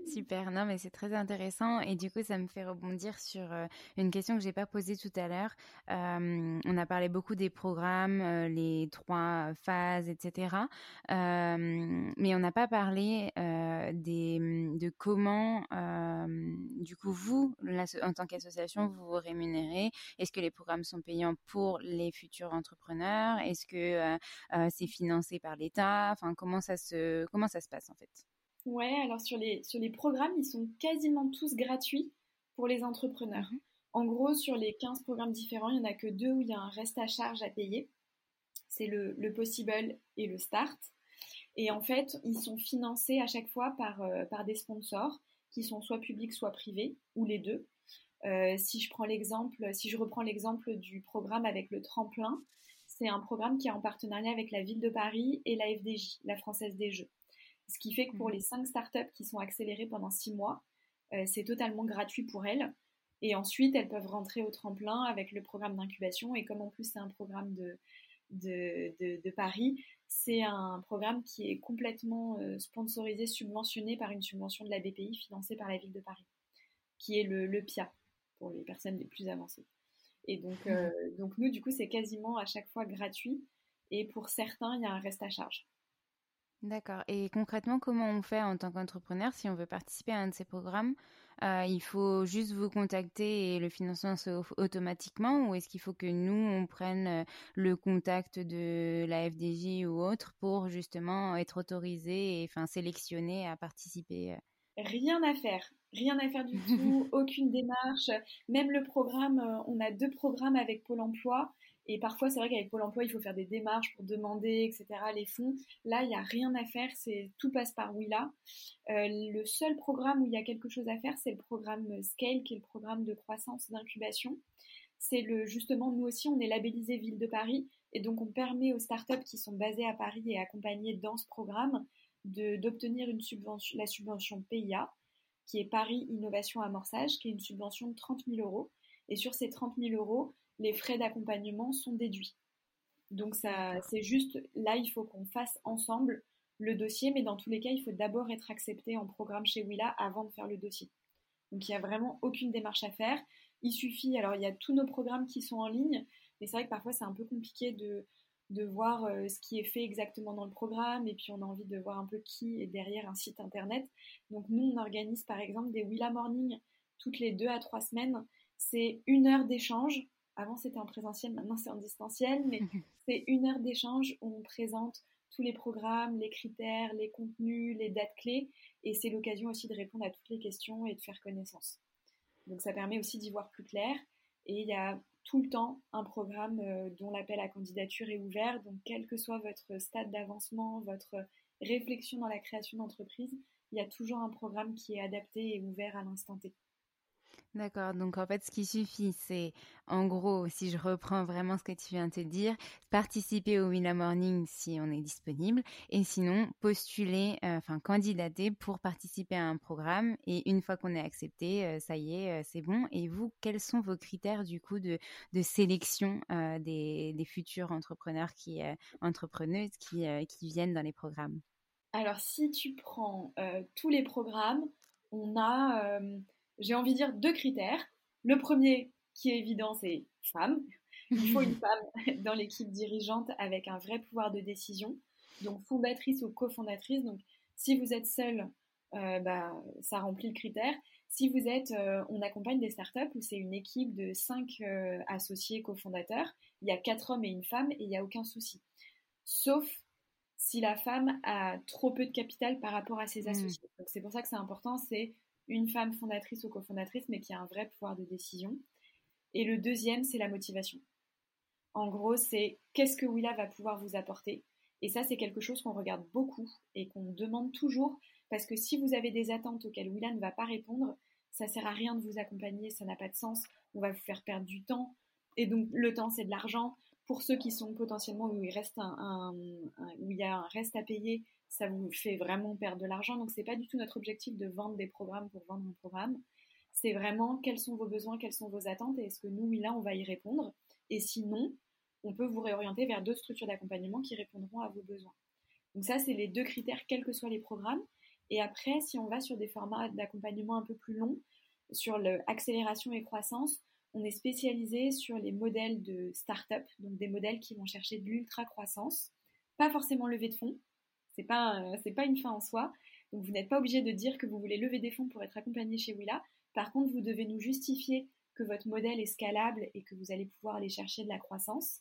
Super, non mais c'est très intéressant et du coup ça me fait rebondir sur euh, une question que j'ai pas posée tout à l'heure. Euh, on a parlé beaucoup des programmes, euh, les trois phases, etc. mais on n'a pas parlé des, de comment, du coup vous, en tant qu'association, vous vous rémunérez. Est-ce que les programmes sont payants pour les futurs entrepreneurs? Est-ce que c'est financé par l'État? Enfin comment ça se comment ça se passe en fait? Ouais, alors sur les, sur les programmes, ils sont quasiment tous gratuits pour les entrepreneurs. Mhm. En gros, sur les 15 programmes différents, il n'y en a que deux où il y a un reste à charge à payer. C'est le, le Possible et le Start. Et en fait, ils sont financés à chaque fois par, euh, par des sponsors qui sont soit publics, soit privés, ou les deux. Euh, si je prends l'exemple, si je reprends l'exemple du programme avec le tremplin, c'est un programme qui est en partenariat avec la ville de Paris et la FDJ, la Française des Jeux. Ce qui fait que pour mhm. les cinq startups qui sont accélérées pendant six mois, euh, c'est totalement gratuit pour elles. Et ensuite, elles peuvent rentrer au tremplin avec le programme d'incubation. Et comme en plus c'est un programme de, de, Paris, c'est un programme qui est complètement euh, sponsorisé, subventionné par une subvention de la BPI financée par la ville de Paris, qui est le, PIA pour les personnes les plus avancées. Et donc, euh, mhm. donc nous, du coup, c'est quasiment à chaque fois gratuit. Et pour certains, il y a un reste à charge. D'accord. Et concrètement, comment on fait en tant qu'entrepreneur si on veut participer à un de ces programmes? Euh, Il faut juste vous contacter et le financement se automatiquement ou est-ce qu'il faut que nous, on prenne euh, le contact de la FDJ ou autre pour justement être autorisé et enfin sélectionné à participer euh? Rien à faire, rien à faire du tout, aucune démarche. Même le programme, on a deux programmes avec Pôle Emploi. Et parfois, c'est vrai qu'avec Pôle emploi, il faut faire des démarches pour demander, etc., les fonds. Là, il n'y a rien à faire, c'est tout passe par Willa. Euh, le seul programme où il y a quelque chose à faire, c'est le programme Scale, qui est le programme de croissance d'incubation. C'est le, justement, nous aussi, on est labellisé Ville de Paris, et donc on permet aux startups qui sont basées à Paris et accompagnées dans ce programme d'obtenir la subvention PIA, qui est Paris Innovation Amorçage, qui est une subvention de 30 000 euros. Et sur ces 30 000 euros, les frais d'accompagnement sont déduits. Donc c'est juste là, il faut qu'on fasse ensemble le dossier, mais dans tous les cas, il faut d'abord être accepté en programme chez Willa avant de faire le dossier. Donc il n'y a vraiment aucune démarche à faire. Il suffit, alors il y a tous nos programmes qui sont en ligne, mais c'est vrai que parfois c'est un peu compliqué de, de voir euh, ce qui est fait exactement dans le programme et puis on a envie de voir un peu qui est derrière un site internet. Donc nous, on organise par exemple des Willa Morning toutes les deux à trois semaines. C'est une heure d'échange. Avant c'était en présentiel, maintenant c'est en distanciel, mais c'est une heure d'échange où on présente tous les programmes, les critères, les contenus, les dates clés et c'est l'occasion aussi de répondre à toutes les questions et de faire connaissance. Donc ça permet aussi d'y voir plus clair et il y a tout le temps un programme euh, dont l'appel à candidature est ouvert. Donc, quel que soit votre stade d'avancement, votre réflexion dans la création d'entreprise, il y a toujours un programme qui est adapté et ouvert à l'instant T. D'accord, donc en fait, ce qui suffit, c'est, en gros, si je reprends vraiment ce que tu viens de te dire, participer au Willa Morning si on est disponible, et sinon, postuler, euh, enfin, candidater pour participer à un programme, et une fois qu'on est accepté, euh, ça y est, euh, c'est bon. Et vous, quels sont vos critères, du coup, de, de sélection des, des, futurs entrepreneurs qui, entrepreneuses qui, qui viennent dans les programmes? Alors, si tu prends tous les programmes, on a j'ai envie de dire deux critères. Le premier, qui est évident, c'est femme. Il faut une femme dans l'équipe dirigeante avec un vrai pouvoir de décision. Donc fondatrice ou cofondatrice. Donc si vous êtes seule, euh, bah, ça remplit le critère. Si vous êtes, euh, on accompagne des startups où c'est une équipe de cinq euh, associés cofondateurs. Il y a quatre hommes et une femme et il n'y a aucun souci. Sauf si la femme a trop peu de capital par rapport à ses mmh. associés. Donc c'est pour ça que c'est important, c'est une femme fondatrice ou cofondatrice, mais qui a un vrai pouvoir de décision. Et le deuxième, c'est la motivation. En gros, c'est qu'est-ce que Willa va pouvoir vous apporter. Et ça, c'est quelque chose qu'on regarde beaucoup et qu'on demande toujours, parce que si vous avez des attentes auxquelles Willa ne va pas répondre, ça sert à rien de vous accompagner, ça n'a pas de sens. On va vous faire perdre du temps. Et donc, le temps, c'est de l'argent. Pour ceux qui sont potentiellement où il reste un, où il y a un reste à payer, ça vous fait vraiment perdre de l'argent. Donc c'est pas du tout notre objectif de vendre des programmes pour vendre un programme. C'est vraiment quels sont vos besoins, quelles sont vos attentes et est-ce que nous, là, on va y répondre. Et sinon, on peut vous réorienter vers d'autres structures d'accompagnement qui répondront à vos besoins. Donc ça, c'est les deux critères, quels que soient les programmes. Et après, si on va sur des formats d'accompagnement un peu plus longs, sur l'accélération et croissance, on est spécialisé sur les modèles de start-up, donc des modèles qui vont chercher de l'ultra-croissance, pas forcément lever de fonds, c'est pas, c'est pas une fin en soi. Donc vous n'êtes pas obligé de dire que vous voulez lever des fonds pour être accompagné chez Willa. Par contre, vous devez nous justifier que votre modèle est scalable et que vous allez pouvoir aller chercher de la croissance.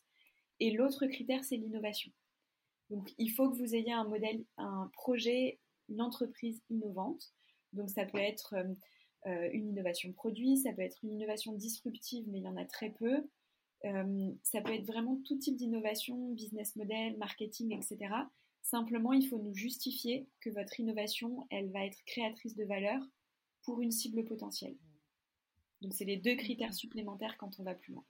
Et l'autre critère, c'est l'innovation. Donc il faut que vous ayez un modèle, un projet, une entreprise innovante. Donc ça peut être euh, une innovation produit, ça peut être une innovation disruptive, mais il y en a très peu. Euh, ça peut être vraiment tout type d'innovation, business model, marketing, etc. Simplement, il faut nous justifier que votre innovation, elle va être créatrice de valeur pour une cible potentielle. Donc, c'est les deux critères supplémentaires quand on va plus loin.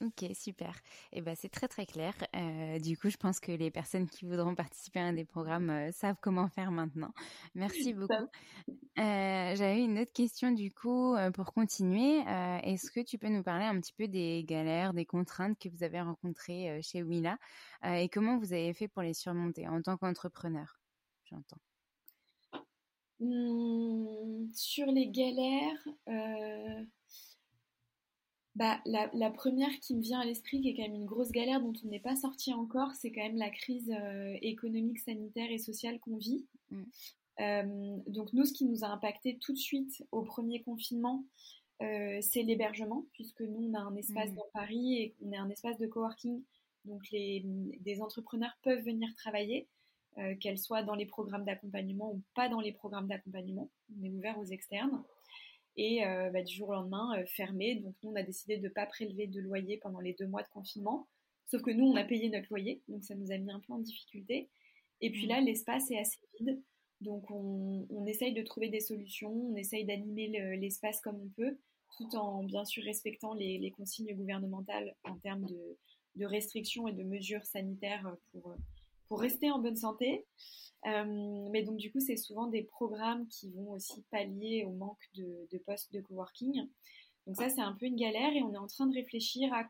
Ok, super. Et eh ben, c'est très très clair. Euh, du coup, je pense que les personnes qui voudront participer à un des programmes euh, savent comment faire maintenant. Merci beaucoup. Euh, J'avais une autre question du coup pour continuer. Est-ce que tu peux nous parler un petit peu des galères, des contraintes que vous avez rencontrées chez Willa et comment vous avez fait pour les surmonter en tant qu'entrepreneur? J'entends. Mmh, sur les galères bah, la, première qui me vient à l'esprit, qui est quand même une grosse galère dont on n'est pas sorti encore, c'est quand même la crise euh, économique, sanitaire et sociale qu'on vit. Mm. Euh, donc nous, ce qui nous a impacté tout de suite au premier confinement, euh, c'est l'hébergement, puisque nous, on a un espace mm. dans Paris et on est un espace de coworking. Donc les, des entrepreneurs peuvent venir travailler, qu'elles soient dans les programmes d'accompagnement ou pas dans les programmes d'accompagnement. On est ouvert aux externes et euh, bah, du jour au lendemain euh, fermé. Donc nous, on a décidé de ne pas prélever de loyer pendant les deux mois de confinement. Sauf que nous, on a payé notre loyer, donc ça nous a mis un peu en difficulté. Et puis là, mmh. l'espace est assez vide, donc on, on, essaye de trouver des solutions, on essaye d'animer l'espace comme on peut, tout en bien sûr respectant les, les consignes gouvernementales en termes de, de, restrictions et de mesures sanitaires pour, pour rester en bonne santé. mais donc du coup, c'est souvent des programmes qui vont aussi pallier au manque de, postes de coworking. Donc ça, c'est un peu une galère et on est en train de réfléchir à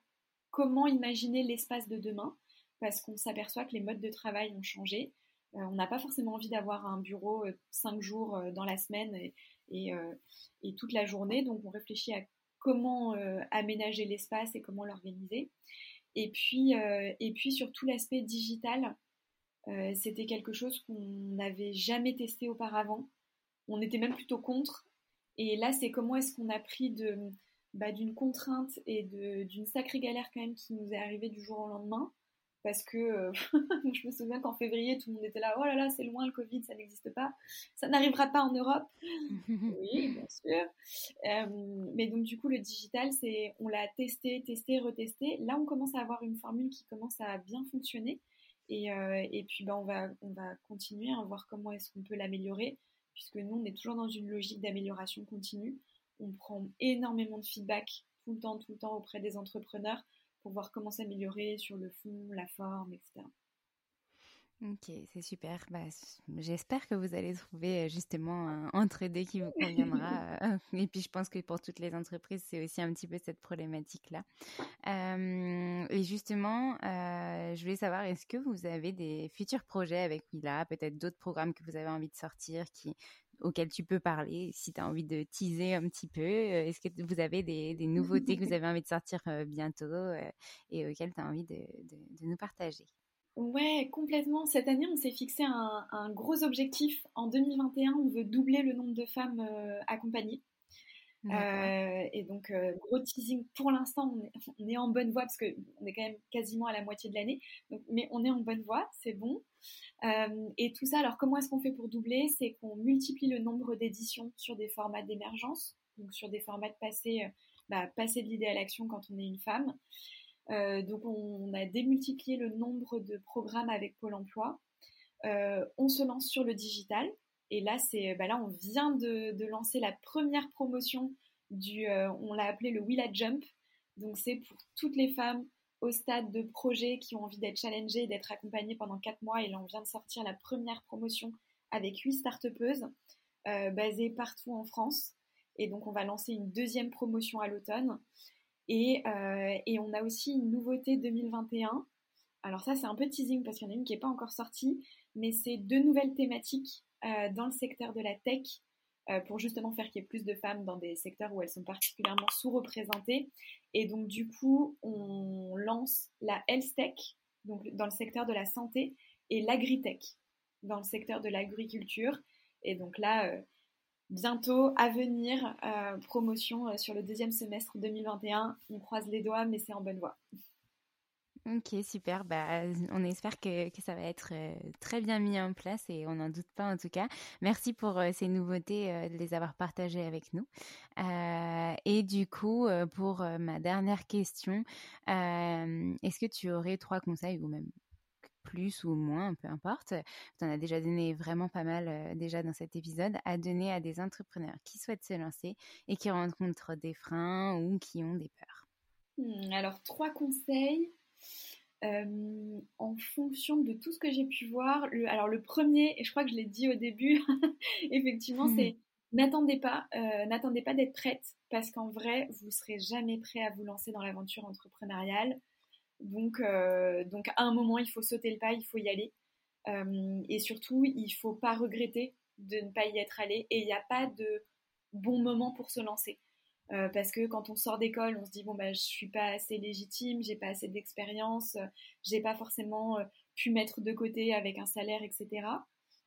comment imaginer l'espace de demain parce qu'on s'aperçoit que les modes de travail ont changé. Euh, on n'a pas forcément envie d'avoir un bureau euh, cinq jours euh, dans la semaine et, et, toute la journée. Donc on réfléchit à comment aménager l'espace et comment l'organiser. Et puis, et puis sur tout l'aspect digital, c'était quelque chose qu'on n'avait jamais testé auparavant. On était même plutôt contre. Et là, c'est comment est-ce qu'on a pris de, bah, d'une contrainte et d'une sacrée galère quand même qui nous est arrivée du jour au lendemain parce que euh, je me souviens qu'en février, tout le monde était là, oh là là, c'est loin le Covid, ça n'existe pas, ça n'arrivera pas en Europe. oui, bien sûr. Euh, mais donc du coup, le digital, c'est, on l'a testé, testé, retesté. Là, on commence à avoir une formule qui commence à bien fonctionner. Et, euh, et puis, ben, on, va, on va continuer à voir comment est-ce qu'on peut l'améliorer, puisque nous, on est toujours dans une logique d'amélioration continue. On prend énormément de feedback tout le temps, tout le temps auprès des entrepreneurs pour voir comment s'améliorer sur le fond, la forme, etc. Ok, c'est super. Bah, J'espère que vous allez trouver euh, justement un entre-deux qui vous conviendra. Euh, et puis je pense que pour toutes les entreprises, c'est aussi un petit peu cette problématique-là. Euh, et justement, je voulais savoir, est-ce que vous avez des futurs projets avec Willa, peut-être d'autres programmes que vous avez envie de sortir qui, auxquels tu peux parler, si tu as envie de teaser un petit peu Est-ce que vous avez des, nouveautés que vous avez envie de sortir bientôt et auxquelles tu as envie de nous partager? Ouais, complètement. Cette année, on s'est fixé un, gros objectif. En 2021, on veut doubler le nombre de femmes euh, accompagnées. Euh, et donc, euh, gros teasing, pour l'instant, on est, en bonne voie parce qu'on est quand même quasiment à la moitié de l'année. Mais on est en bonne voie, c'est bon. et tout ça, alors comment est-ce qu'on fait pour doubler? C'est qu'on multiplie le nombre d'éditions sur des formats d'émergence, donc sur des formats de passer, bah, passer de l'idée à l'action quand on est une femme. Euh, donc on, a démultiplié le nombre de programmes avec Pôle Emploi. Euh, on se lance sur le digital. Et là, c'est, bah là, on vient de, lancer la première promotion du, euh, on l'a appelé le Willa Jump. Donc c'est pour toutes les femmes au stade de projet qui ont envie d'être challengées, d'être accompagnées pendant 4 mois. Et là, on vient de sortir la première promotion avec 8 start basées partout en France. Et donc, on va lancer une deuxième promotion à l'automne. Euh, et, on a aussi une nouveauté 2021. Alors ça, c'est un peu teasing parce qu'il y en a une qui n'est pas encore sortie, mais c'est deux nouvelles thématiques euh, dans le secteur de la tech euh, pour justement faire qu'il y ait plus de femmes dans des secteurs où elles sont particulièrement sous-représentées. Et donc du coup, on lance la health tech, donc dans le secteur de la santé, et l'agritech dans le secteur de l'agriculture. Et donc là, bientôt à venir, euh, promotion euh, sur le deuxième semestre 2021. On croise les doigts, mais c'est en bonne voie. Ok, super. Bah, on espère que, ça va être euh, très bien mis en place et on n'en doute pas en tout cas. Merci pour ces nouveautés, de les avoir partagées avec nous. et du coup, pour ma dernière question, est-ce que tu aurais trois conseils ou même plus ou moins, peu importe. Tu en as déjà donné vraiment pas mal euh, déjà dans cet épisode à donner à des entrepreneurs qui souhaitent se lancer et qui rencontrent des freins ou qui ont des peurs. Hmm, alors, trois conseils. Euh, en fonction de tout ce que j'ai pu voir, le, alors le premier, et je crois que je l'ai dit au début, effectivement, hmm. c'est n'attendez pas, euh, n'attendez pas d'être prête parce qu'en vrai, vous serez jamais prêt à vous lancer dans l'aventure entrepreneuriale. Donc, euh, donc à un moment, il faut sauter le pas, il faut y aller. Euh, et surtout, il ne faut pas regretter de ne pas y être allé. Et il n'y a pas de bon moment pour se lancer. Euh, parce que quand on sort d'école, on se dit bon bah je suis pas assez légitime, j'ai pas assez d'expérience, j'ai pas forcément pu mettre de côté avec un salaire, etc.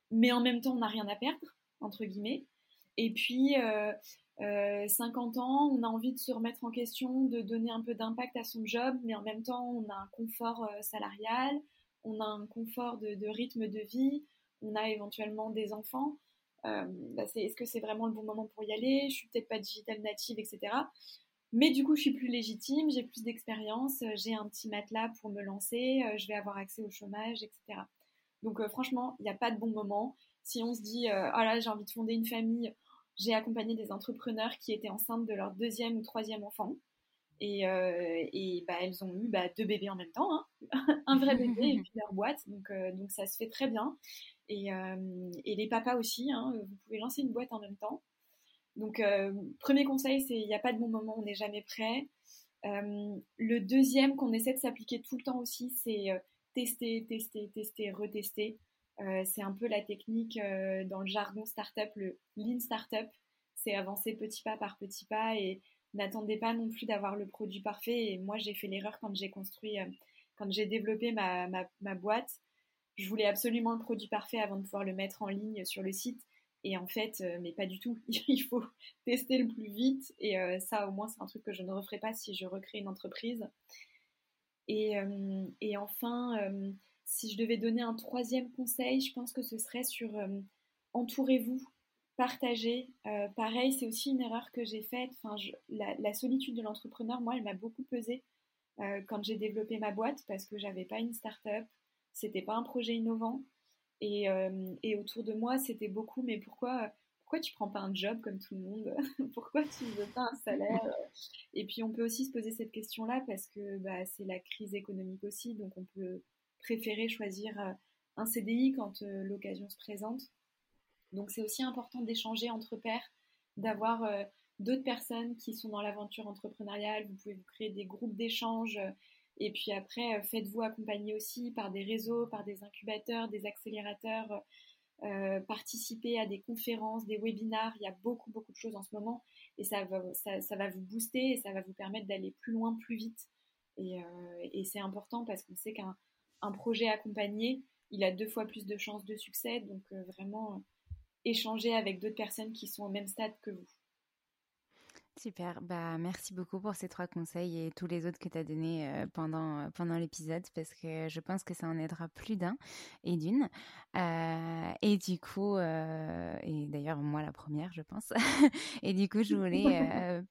Mais en même temps, on n'a rien à perdre entre guillemets. Et puis 50 euh, ans, on a envie de se remettre en question, de donner un peu d'impact à son job, mais en même temps, on a un confort euh, salarial, on a un confort de, rythme de vie, on a éventuellement des enfants. Euh, bah, est-ce que c'est vraiment le bon moment pour y aller? Je suis peut-être pas digital native, etc. Mais du coup, je suis plus légitime, j'ai plus d'expérience, j'ai un petit matelas pour me lancer, je vais avoir accès au chômage, etc. Donc franchement, il n'y a pas de bon moment. Si on se dit, oh là, j'ai envie de fonder une famille, j'ai accompagné des entrepreneurs qui étaient enceintes de leur deuxième ou troisième enfant. Et, et bah, elles ont eu bah, deux bébés en même temps, hein. un vrai bébé et puis leur boîte, donc, donc ça se fait très bien. Et, et les papas aussi, hein, vous pouvez lancer une boîte en même temps. Donc, premier conseil, c'est il n'y a pas de bon moment, on n'est jamais prêt. le deuxième qu'on essaie de s'appliquer tout le temps aussi, c'est tester, tester, tester, retester. Euh, c'est un peu la technique euh, dans le jargon startup, le lean startup. C'est avancer petit pas par petit pas et n'attendez pas non plus d'avoir le produit parfait. Et moi, j'ai fait l'erreur quand j'ai construit, euh, quand j'ai développé ma, boîte. Je voulais absolument le produit parfait avant de pouvoir le mettre en ligne sur le site. Et en fait, mais pas du tout. Il faut tester le plus vite. Et ça, au moins, c'est un truc que je ne referai pas si je recrée une entreprise. Et enfin, si je devais donner un troisième conseil, je pense que ce serait sur euh, entourez-vous, partagez. Euh, pareil, c'est aussi une erreur que j'ai faite. La, solitude de l'entrepreneur, moi, elle m'a beaucoup pesé euh, quand j'ai développé ma boîte parce que j'avais pas une start-up, c'était pas un projet innovant. Et, autour de moi, c'était beaucoup, mais pourquoi, pourquoi tu prends pas un job comme tout le monde? Pourquoi tu ne veux pas un salaire? Et puis on peut aussi se poser cette question-là parce que bah, c'est la crise économique aussi, donc on peut préférer choisir euh, un CDI quand euh, l'occasion se présente. Donc c'est aussi important d'échanger entre pairs, d'avoir euh, d'autres personnes qui sont dans l'aventure entrepreneuriale. Vous pouvez vous créer des groupes d'échange. Et puis après, faites-vous accompagner aussi par des réseaux, par des incubateurs, des accélérateurs. participer à des conférences, des webinars. Il y a beaucoup, beaucoup de choses en ce moment. Et ça va, ça, va vous booster et ça va vous permettre d'aller plus loin, plus vite. Et, et c'est important parce qu'on sait qu'un un projet accompagné, il a deux fois plus de chances de succès. Donc euh, vraiment euh, échanger avec d'autres personnes qui sont au même stade que vous. Super, bah merci beaucoup pour ces trois conseils et tous les autres que tu as donnés euh, pendant, pendant l'épisode parce que je pense que ça en aidera plus d'un et d'une. et du coup, et d'ailleurs moi la première je pense, et du coup je voulais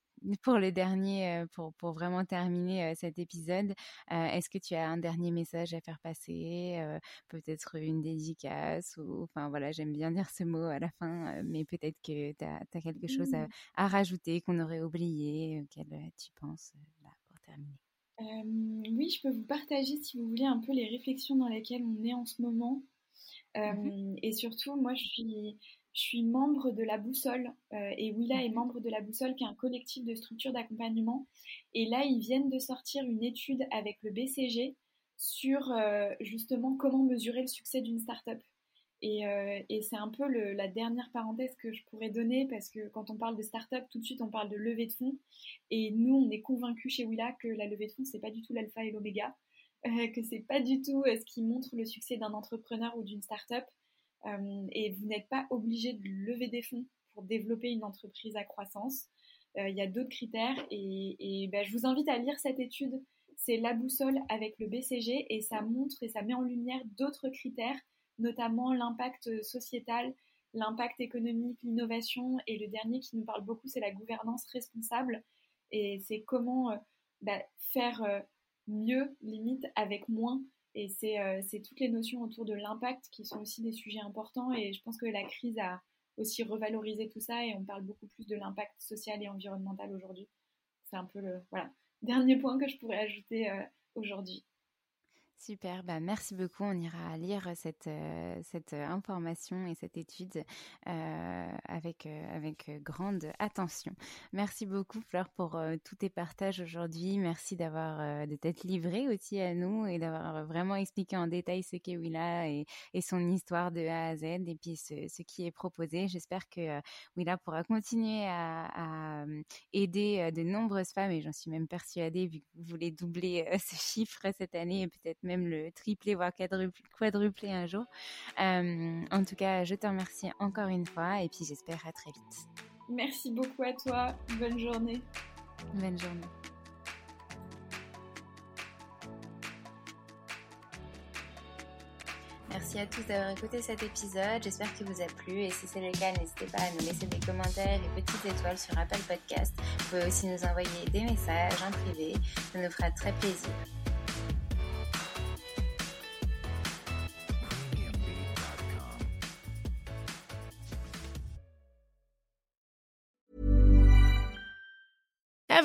pour le dernier, pour, pour vraiment terminer cet épisode, est-ce que tu as un dernier message à faire passer Peut-être une dédicace ou, Enfin voilà, j'aime bien dire ce mot à la fin, mais peut-être que tu as, quelque chose à, à rajouter qu'on aurait oublié, auquel tu penses là, pour terminer? oui, je peux vous partager, si vous voulez, un peu les réflexions dans lesquelles on est en ce moment. Mmh et surtout, moi, je suis, je suis membre de la Boussole euh, et Willa est membre de la Boussole qui est un collectif de structures d'accompagnement. Et là, ils viennent de sortir une étude avec le BCG sur euh, justement comment mesurer le succès d'une startup. Et, euh, et c'est un peu la dernière parenthèse que je pourrais donner parce que quand on parle de startup, tout de suite on parle de levée de fonds. Et nous, on est convaincus chez Willa que la levée de fonds, c'est pas du tout l'alpha et l'oméga, que c'est pas du tout ce qui montre le succès d'un entrepreneur ou d'une startup. Euh, et vous n'êtes pas obligé de lever des fonds pour développer une entreprise à croissance. Euh, il y a d'autres critères et, ben, je vous invite à lire cette étude. C'est la boussole avec le BCG et ça montre et ça met en lumière d'autres critères, notamment l'impact sociétal, l'impact économique, l'innovation et le dernier qui nous parle beaucoup, c'est la gouvernance responsable et c'est comment euh, ben, faire mieux, limite, avec moins et euh, c'est toutes les notions autour de l'impact qui sont aussi des sujets importants. Et je pense que la crise a aussi revalorisé tout ça et on parle beaucoup plus de l'impact social et environnemental aujourd'hui. C'est un peu le voilà, dernier point que je pourrais ajouter euh, aujourd'hui. Super, bah merci beaucoup. On ira lire cette, euh, cette information et cette étude euh, avec, euh, avec grande attention. Merci beaucoup Fleur pour tous tes partages aujourd'hui. Merci d'avoir de t'être livrée aussi à nous et d'avoir vraiment expliqué en détail ce qu'est Willa et, et, son histoire de A à Z et puis ce, ce qui est proposé. J'espère que Willa pourra continuer à, à, aider de nombreuses femmes et j'en suis même persuadée vu que vous voulez doubler ce chiffre cette année et peut-être même le tripler, voire quadrupler un jour. Euh, en tout cas, je te remercie encore une fois et puis j'espère à très vite. Merci beaucoup à toi. Bonne journée. Bonne journée. Merci à tous d'avoir écouté cet épisode. J'espère qu'il vous a plu et si c'est le cas, n'hésitez pas à nous laisser des commentaires et petites étoiles sur Apple Podcast. Vous pouvez aussi nous envoyer des messages en privé. Ça nous fera très plaisir.